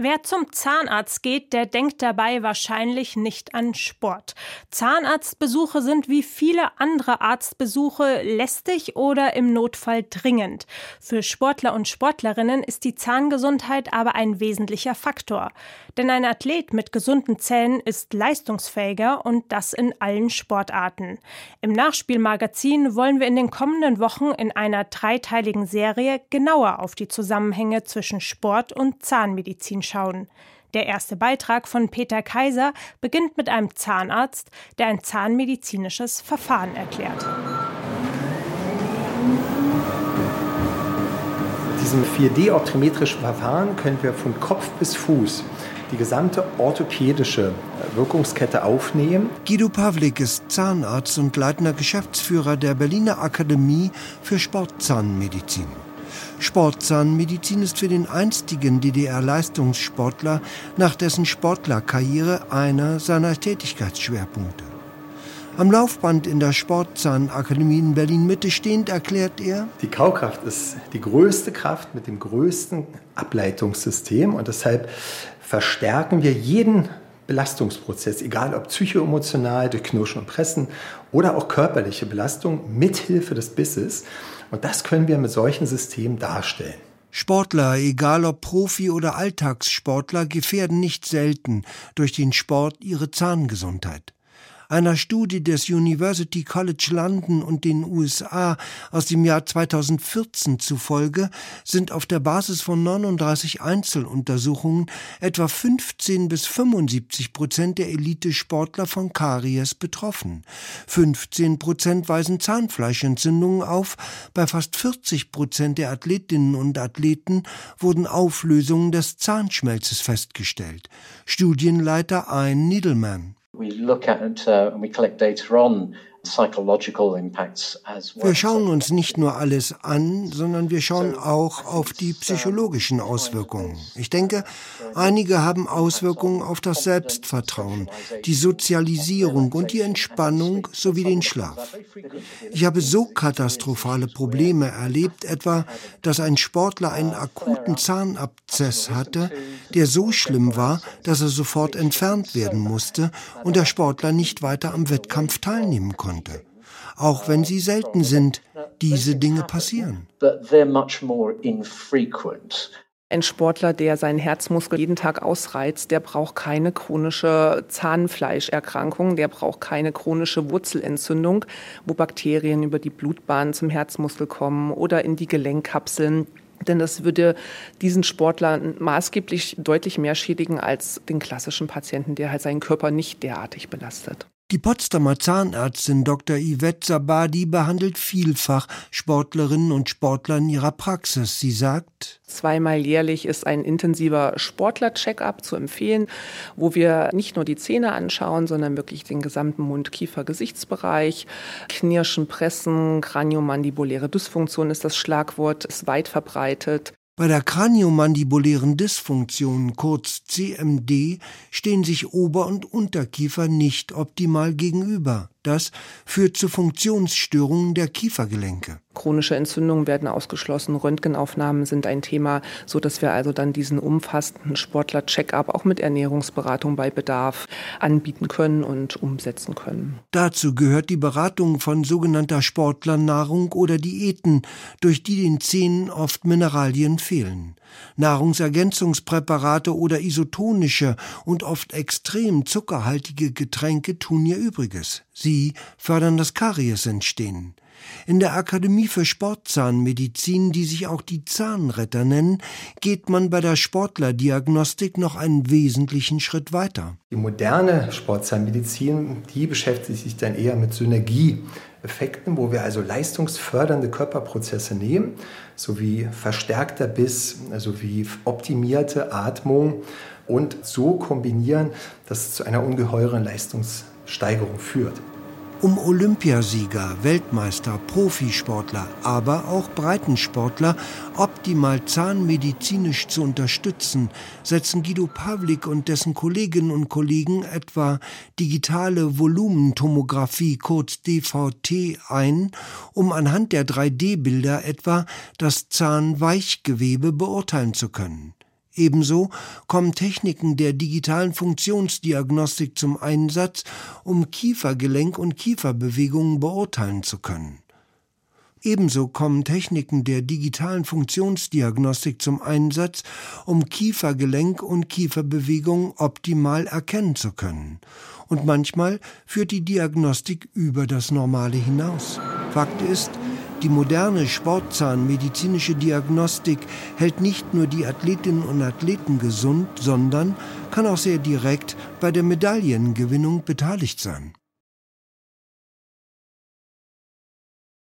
Wer zum Zahnarzt geht, der denkt dabei wahrscheinlich nicht an Sport. Zahnarztbesuche sind wie viele andere Arztbesuche lästig oder im Notfall dringend. Für Sportler und Sportlerinnen ist die Zahngesundheit aber ein wesentlicher Faktor. Denn ein Athlet mit gesunden Zähnen ist leistungsfähiger und das in allen Sportarten. Im Nachspielmagazin wollen wir in den kommenden Wochen in einer dreiteiligen Serie genauer auf die Zusammenhänge zwischen Sport und Zahnmedizin anschauen. Der erste Beitrag von Peter Kaiser beginnt mit einem Zahnarzt, der ein zahnmedizinisches Verfahren erklärt. Mit diesem 4D-optometrischen Verfahren können wir von Kopf bis Fuß die gesamte orthopädische Wirkungskette aufnehmen. Guido Pavlik ist Zahnarzt und leitender Geschäftsführer der Berliner Akademie für Sportzahnmedizin. Sportzahnmedizin ist für den einstigen DDR-Leistungssportler nach dessen Sportlerkarriere einer seiner Tätigkeitsschwerpunkte. Am Laufband in der Sportzahnakademie in Berlin-Mitte stehend erklärt er, die Kaukraft ist die größte Kraft mit dem größten Ableitungssystem und deshalb verstärken wir jeden Belastungsprozess, egal ob psychoemotional durch Knirschen und Pressen oder auch körperliche Belastung mithilfe des Bisses. Und das können wir mit solchen Systemen darstellen. Sportler, egal ob Profi oder Alltagssportler, gefährden nicht selten durch den Sport ihre Zahngesundheit. Einer Studie des University College London und den USA aus dem Jahr 2014 zufolge sind auf der Basis von 39 Einzeluntersuchungen etwa 15 bis 75 Prozent der Elitesportler von Karies betroffen. 15 Prozent weisen Zahnfleischentzündungen auf. Bei fast 40 Prozent der Athletinnen und Athleten wurden Auflösungen des Zahnschmelzes festgestellt. Studienleiter Ian Needleman. We look at uh, and we collect data on wir schauen uns nicht nur alles an, sondern wir schauen auch auf die psychologischen Auswirkungen. Ich denke, einige haben Auswirkungen auf das Selbstvertrauen, die Sozialisierung und die Entspannung sowie den Schlaf. Ich habe so katastrophale Probleme erlebt, etwa, dass ein Sportler einen akuten Zahnabzess hatte, der so schlimm war, dass er sofort entfernt werden musste und der Sportler nicht weiter am Wettkampf teilnehmen konnte konnte. Auch wenn sie selten sind, diese Dinge passieren. Ein Sportler, der seinen Herzmuskel jeden Tag ausreizt, der braucht keine chronische Zahnfleischerkrankung, der braucht keine chronische Wurzelentzündung, wo Bakterien über die Blutbahn zum Herzmuskel kommen oder in die Gelenkkapseln. Denn das würde diesen Sportler maßgeblich deutlich mehr schädigen als den klassischen Patienten, der halt seinen Körper nicht derartig belastet. Die Potsdamer Zahnärztin Dr. Yvette Sabadi behandelt vielfach Sportlerinnen und Sportler in ihrer Praxis. Sie sagt, Zweimal jährlich ist ein intensiver Sportler-Check-up zu empfehlen, wo wir nicht nur die Zähne anschauen, sondern wirklich den gesamten Mund-Kiefer-Gesichtsbereich. Knirschen, Pressen, kraniomandibuläre Dysfunktion ist das Schlagwort, ist weit verbreitet. Bei der kraniomandibulären Dysfunktion, kurz CMD, stehen sich Ober- und Unterkiefer nicht optimal gegenüber. Das führt zu Funktionsstörungen der Kiefergelenke. Chronische Entzündungen werden ausgeschlossen, Röntgenaufnahmen sind ein Thema, so dass wir also dann diesen umfassenden Sportler-Check-up auch mit Ernährungsberatung bei Bedarf anbieten können und umsetzen können. Dazu gehört die Beratung von sogenannter Sportlernahrung oder Diäten, durch die den Zähnen oft Mineralien fehlen. Nahrungsergänzungspräparate oder isotonische und oft extrem zuckerhaltige Getränke tun ihr Übriges. Sie fördern das Kariesentstehen. In der Akademie für Sportzahnmedizin, die sich auch die Zahnretter nennen, geht man bei der Sportlerdiagnostik noch einen wesentlichen Schritt weiter. Die moderne Sportzahnmedizin, die beschäftigt sich dann eher mit Synergieeffekten, wo wir also leistungsfördernde Körperprozesse nehmen, sowie verstärkter Biss, sowie optimierte Atmung und so kombinieren, dass es zu einer ungeheuren Leistungssteigerung führt. um Olympiasieger, Weltmeister, Profisportler, aber auch Breitensportler optimal zahnmedizinisch zu unterstützen, setzen Guido Pavlik und dessen Kolleginnen und Kollegen etwa digitale Volumentomographie kurz DVT ein, um anhand der 3D-Bilder etwa das Zahnweichgewebe beurteilen zu können. Ebenso kommen Techniken der digitalen Funktionsdiagnostik zum Einsatz, um Kiefergelenk und Kieferbewegungen beurteilen zu können. Ebenso kommen Techniken der digitalen Funktionsdiagnostik zum Einsatz, um Kiefergelenk und Kieferbewegungen optimal erkennen zu können. Und manchmal führt die Diagnostik über das Normale hinaus. Fakt ist, die moderne sportzahnmedizinische Diagnostik hält nicht nur die Athletinnen und Athleten gesund, sondern kann auch sehr direkt bei der Medaillengewinnung beteiligt sein.